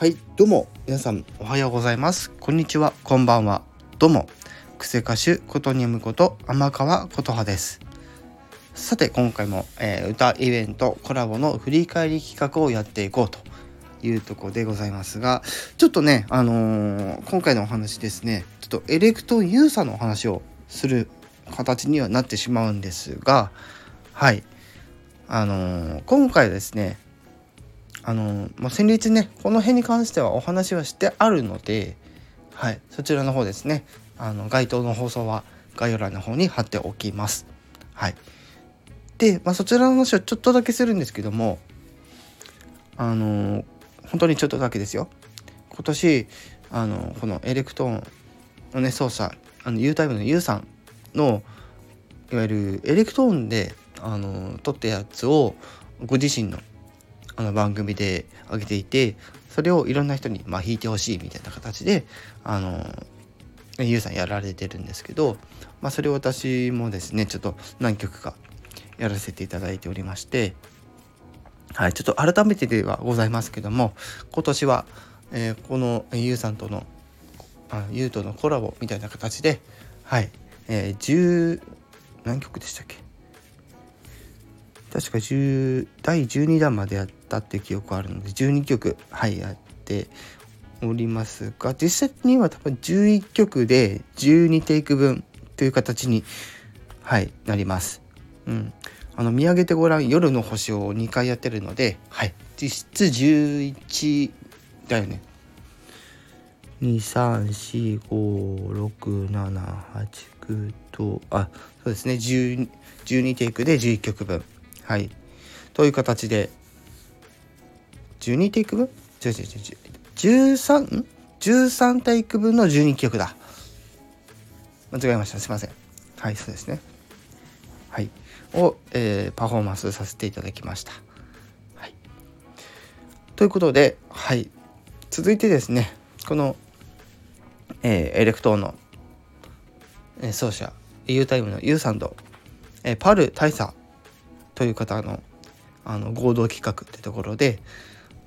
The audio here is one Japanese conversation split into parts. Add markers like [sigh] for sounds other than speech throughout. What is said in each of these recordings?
はいどうも皆さんおはようございます。こんにちはこんばんは。どうも癖歌手ことにむこと天川琴葉です。さて今回も、えー、歌イベントコラボの振り返り企画をやっていこうというとこでございますがちょっとねあのー、今回のお話ですねちょっとエレクトユーザーのお話をする形にはなってしまうんですがはい。あのー、今回ですねあの、まあ、先日ねこの辺に関してはお話はしてあるのではいそちらの方ですねあの該当の放送は概要欄の方に貼っておきます。はい。で、まあ、そちらの話をちょっとだけするんですけどもあの本当にちょっとだけですよ。今年あのこのエレクトーンのね操作あの U タイムの U さんのいわゆるエレクトーンであの撮ったやつをご自身のあの番組で上げていてそれをいろんな人にまあ弾いてほしいみたいな形であのゆうさんやられてるんですけど、まあ、それを私もですねちょっと何曲かやらせていただいておりましてはいちょっと改めてではございますけども今年は、えー、このゆうさんとのあゆうとのコラボみたいな形ではい、えー、10何曲でしたっけ？確か10第12弾までやってたって記憶あるので12曲はいやっておりますが実際には多分11曲で12テイク分という形にはいなります。うん、あの見上げてごらん夜の星を2回やってるので、はい、実質11だよね。2345678とあそうですね。12テイクで11曲分。はい。という形で12テイク分違う違う違う13 13テイク分の12曲だ。間違えました。すいません。はいそうですね。はい。を、えー、パフォーマンスさせていただきました。はい、ということで、はい、続いてですねこの、えー、エレクトーンの、えー、奏者 U タイムの U さんと、えー、パル大佐という方のあの合同企画ってところで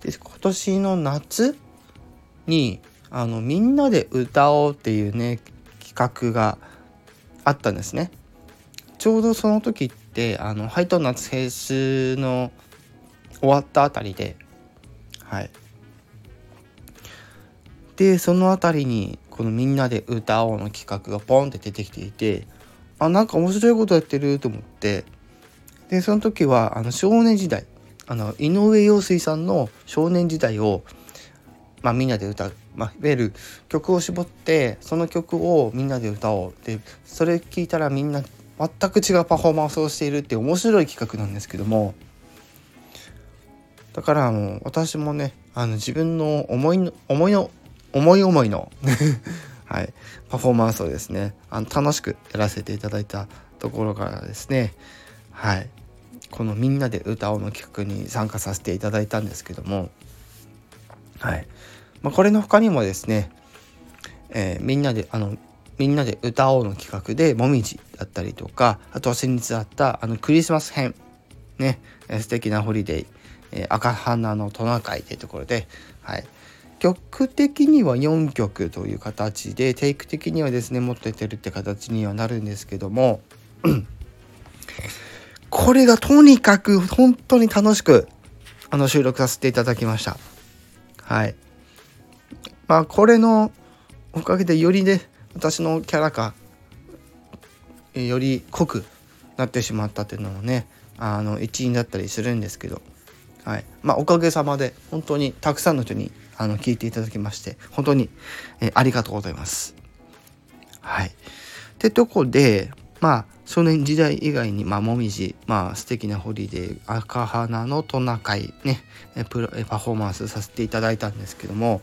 で今年の夏にあのみんなで歌おうっていうね企画があったんですね。ちょうどその時ってあのハイト夏フェスの終わったあたりではい。でその辺りにこの「みんなで歌おう」の企画がポンって出てきていてあなんか面白いことやってると思って。でその時はあの少年時代あの井上陽水さんの少年時代を、まあ、みんなで歌う、まあ、いわゆる曲を絞ってその曲をみんなで歌おう。でそれ聞いたらみんな全く違うパフォーマンスをしているって面白い企画なんですけども。だからあの私もねあの自分の思いの思いの思い思いの [laughs] はい、パフォーマンスをですねあの楽しくやらせていただいたところからですね。はい。この「みんなで歌おう」の企画に参加させていただいたんですけどもはい、まあ、これの他にもですね、えー、みんなであのみんなで歌おうの企画でもみじだったりとかあと先日あったあのクリスマス編ね素敵なホリデー、えー、赤花のトナカイというところで、はい、曲的には4曲という形でテイク的にはですねもっと出てるって形にはなるんですけども [clears throat] これがとにかく本当に楽しくあの収録させていただきました。はい。まあこれのおかげでよりね私のキャラがより濃くなってしまったっていうのもねあの一因だったりするんですけど、はい。まあ、おかげさまで本当にたくさんの人にあの聞いていただきまして本当に、え、ありがとうございます。はい、ってとこでまあ少年時代以外に、まあ、もみじ、まあ、素敵なホリデー、赤花のトナカイね、プロパフォーマンスさせていただいたんですけども、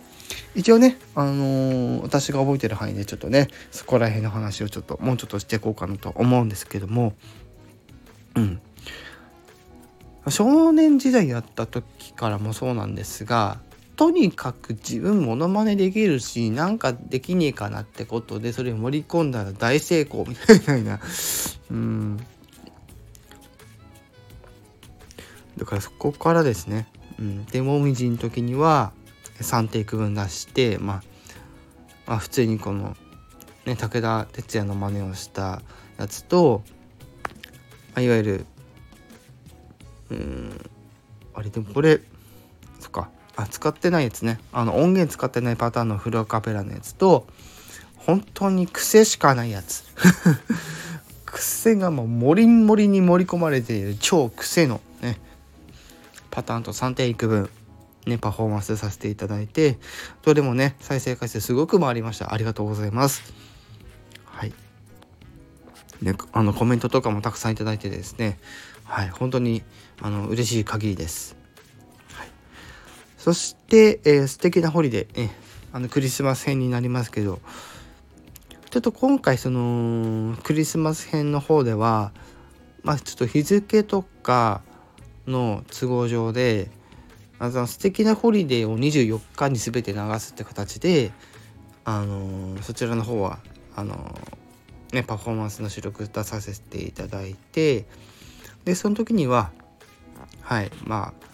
一応ね、あのー、私が覚えてる範囲でちょっとね、そこら辺の話をちょっと、もうちょっとしていこうかなと思うんですけども、うん。少年時代やった時からもそうなんですが、とにかく自分モノマネできるしなんかできねえかなってことでそれ盛り込んだら大成功みたいな。うん。だからそこからですね、うん、でもみじの時には3テイク分出して、まあ、まあ普通にこの、ね、武田鉄矢の真似をしたやつと、まあ、いわゆるうん。あれでもこれあ使ってないやつね。あの音源使ってないパターンのフルアカペラのやつと本当に癖しかないやつ。[laughs] 癖がもうモリンモリに盛り込まれている超癖のねパターンと3テイク分ねパフォーマンスさせていただいてどれもね再生回数すごく回りました。ありがとうございます。はい。ねあのコメントとかもたくさんいただいてですね。はい。本当にあの嬉しい限りです、そして、えー、素敵なホリデー、ね、あのクリスマス編になりますけど。ちょっと今回そのクリスマス編の方ではまあちょっと日付とかの都合上であの素敵なホリデーを24日に全て流すって形であのそちらの方はあのねパフォーマンスの収録出させていただいてでその時にははいまあ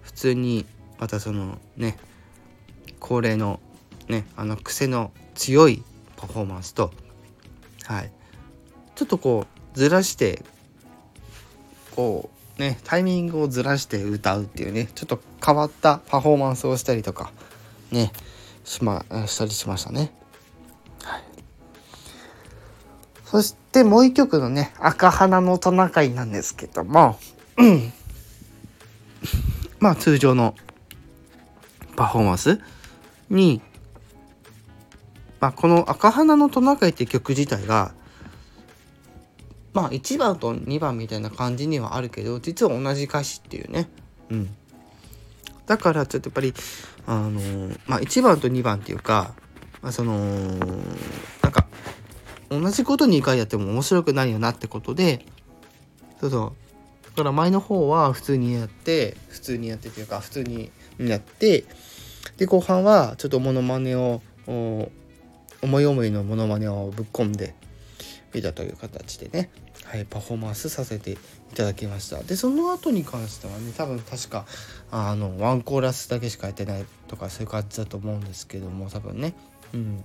普通にまたそのね恒例のねあの癖の強いパフォーマンスと、はい、ちょっとこうずらしてこうねタイミングをずらして歌うっていうねちょっと変わったパフォーマンスをしたりとかねしましたりしましたね。そしてもう一曲のね「赤花のトナカイ」なんですけども、うん、まあ通常のパフォーマンスにまあ、この「赤花のトナカイ」って曲自体がまあ1番と2番みたいな感じにはあるけど実は同じ歌詞っていうね。うん。だからちょっとやっぱりあのー、まあ1番と2番っていうか、まあ、そのなんか同じこと2回やっても面白くないよなってことでそうそう。だから前の方は普通にやって普通にやってっていうか普通にやってで後半はちょっとモノマネを思い思いのモノマネをぶっ込んでみたという形でね、はい、パフォーマンスさせていただきました。でその後に関してはね多分確かあのワンコーラスだけしかやってないとかそういう感じだと思うんですけども多分ね。うん。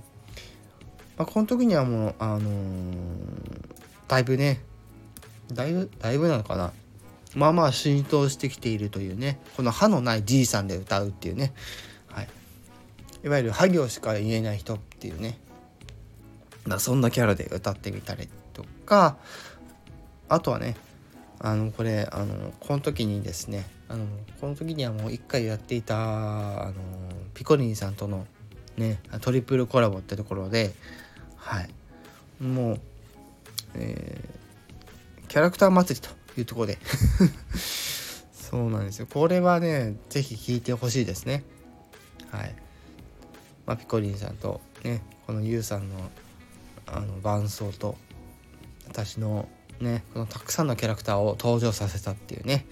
まあ、この時にはもうあのー、だいぶねだいぶだいぶなのかな。まあまあ浸透してきているというねこの歯のないじいさんで歌うっていうね、はい、いわゆる「は行しか言えない人」っていうね。そんなキャラで歌ってみたりとかあとはねあのこれあのこの時にですねあのこの時にはもう一回やっていたあのピコリンさんとのねトリプルコラボってところではい。もう、えー、キャラクター祭りというとこで。[laughs] そうなんですよ。これはね是非聴いてほしいですね。はい、まあ、ピコリンさんとねこのユウさんのあの伴奏と私のねこのたくさんのキャラクターを登場させたっていうね、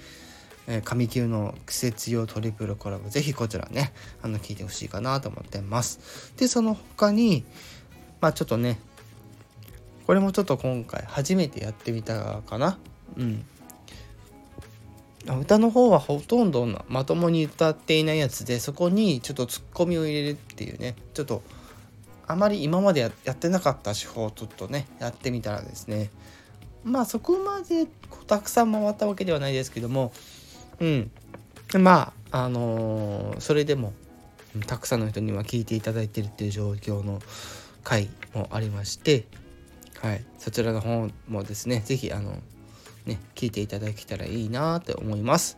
神級の季節用トリプルコラボぜひこちらねあの聞いてほしいかなと思ってます。でその他にまあちょっとねこれもちょっと今回初めてやってみたかな。うん。歌の方はほとんどまともに歌っていないやつでそこにちょっとツッコミを入れるっていうね。ちょっとあまり今までやってなかった手法をちょっとねやってみたらですね。まあそこまでたくさん回ったわけではないですけども。うん。まああのー、それでもたくさんの人には聞いていただいてるっていう状況の回もありまして。はい。そちらの方もですね是非あのね聞いていただけたらいいなって思います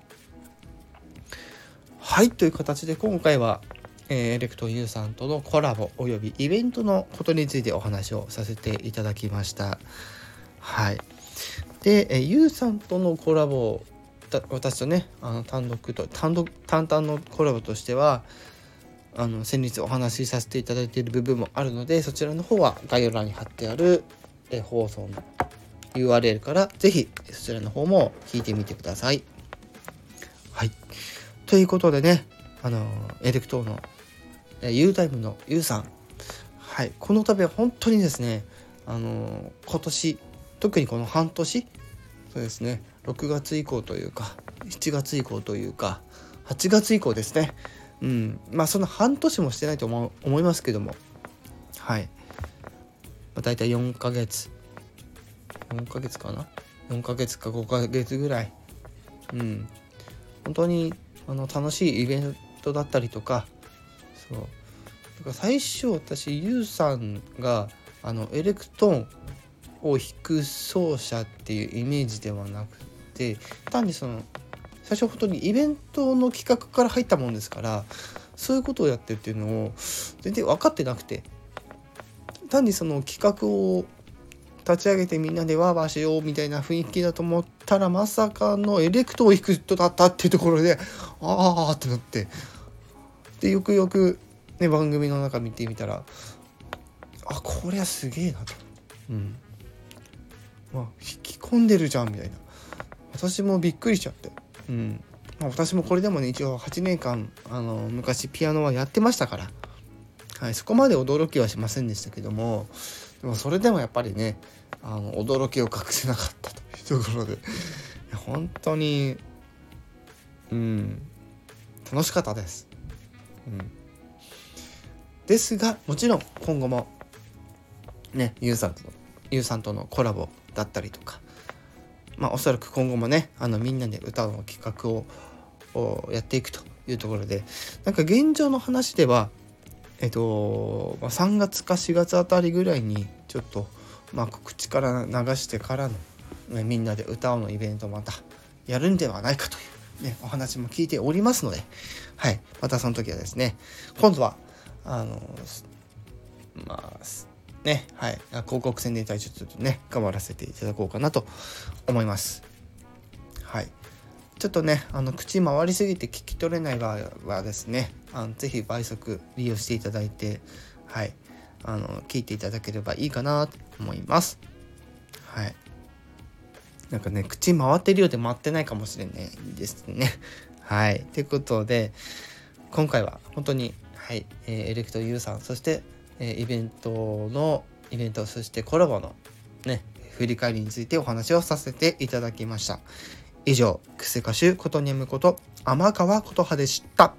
はいという形で今回はえー、エレクトユーさんとのコラボおよびイベントのことについてお話をさせていただきました。はい。で、えー、ユーさんとのコラボ私とねあの単独と単独単々のコラボとしてはあの先日お話しさせていただいている部分もあるのでそちらの方は概要欄に貼ってある、え放送の URL から是非そちらの方も聞いてみてください。はい。ということでねあのエレクトーの U タイムの U さん。はい。この度は本当にですねあの今年特にこの半年そうですね6月以降というか7月以降というか8月以降ですね。うん。まあその半年もしてないと思思いますけども。はい、まあ、大体4ヶ月4ヶ月かな？4ヶ月か5ヶ月ぐらい。うん。本当にあの楽しいイベントだったりとか。そう。だから最初私ユウさんがあのエレクトーンを弾く奏者っていうイメージではなくて単にその最初本当にイベントの企画から入ったもんですからそういうことをやってるっていうのを全然分かってなくて。単にその企画を立ち上げてみんなでワーワーしようみたいな雰囲気だと思ったらまさかのエレクトーンを弾く人だったっていうところでああってなって。でよくよく、ね、番組の中見てみたらあこりゃすげえなと。うん。まあ、引き込んでるじゃんみたいな。私もびっくりしちゃって。うん。まあ、私もこれでもね一応8年間あの昔ピアノはやってましたから、はい、そこまで驚きはしませんでしたけどもでもそれでもやっぱりねあの驚きを隠せなかったというところで本当にうん楽しかったです。うん、ですがもちろん今後もねゆうさんとゆうさんとのコラボだったりとかまあ、おそらく今後もねあのみんなで歌の企画をやっていくというところでなんか現状の話ではえっと、ま、3月か4月あたりぐらいにちょっと、まあ、口から流してからの、ね、みんなで歌うのイベントまたやるんではないかという、ね、お話も聞いておりますので、はい、またその時はですね今度はあのまあね、はい、広告宣伝隊ちょっとね、頑張らせていただこうかなと思います。はい。ちょっとね、あの、口回りすぎて聞き取れない場合はですね、あのぜひ倍速利用していただいて、はい、あの、聞いていただければいいかなと思います。はい。なんかね、口回ってるようで回ってないかもしれないですね。[laughs] はい。ということで、今回は本当に、はい、えー、エレクトユーさん、そして、えイベントのイベントそしてコラボのね振り返りについてお話をさせていただきました以上クセ歌手ことにむこと天川琴葉でした